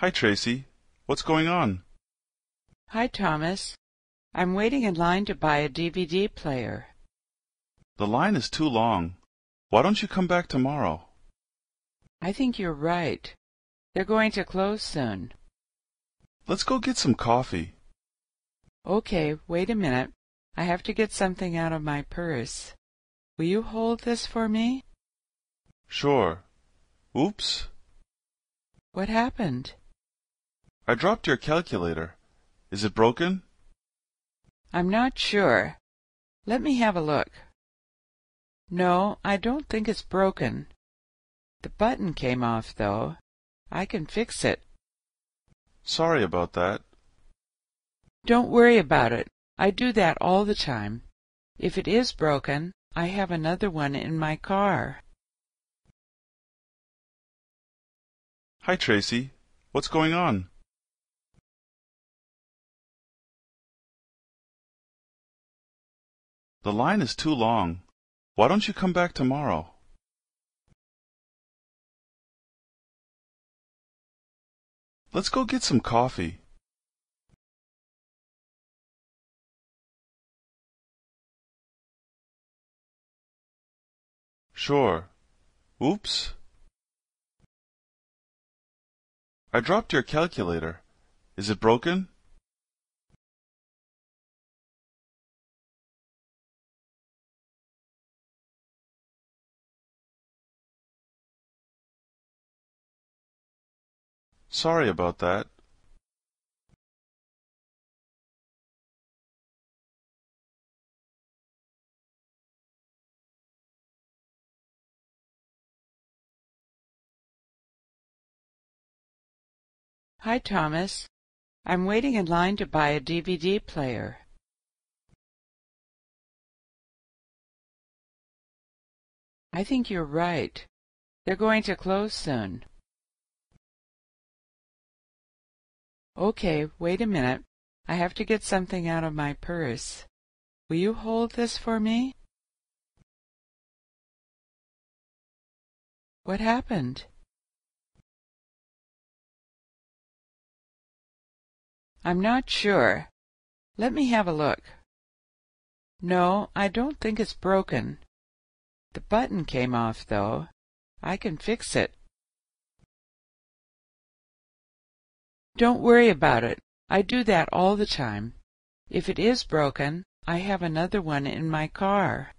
Hi, Tracy. What's going on? Hi, Thomas. I'm waiting in line to buy a DVD player. The line is too long. Why don't you come back tomorrow? I think you're right. They're going to close soon. Let's go get some coffee. Okay, wait a minute. I have to get something out of my purse. Will you hold this for me? Sure. Oops. What happened? I dropped your calculator. Is it broken? I'm not sure. Let me have a look. No, I don't think it's broken. The button came off, though. I can fix it. Sorry about that. Don't worry about it. I do that all the time. If it is broken, I have another one in my car. Hi, Tracy. What's going on? The line is too long. Why don't you come back tomorrow? Let's go get some coffee. Sure. Oops. I dropped your calculator. Is it broken? Sorry about that. Hi, Thomas. I'm waiting in line to buy a DVD player. I think you're right. They're going to close soon. Okay, wait a minute. I have to get something out of my purse. Will you hold this for me? What happened? I'm not sure. Let me have a look. No, I don't think it's broken. The button came off, though. I can fix it. Don't worry about it. I do that all the time. If it is broken, I have another one in my car.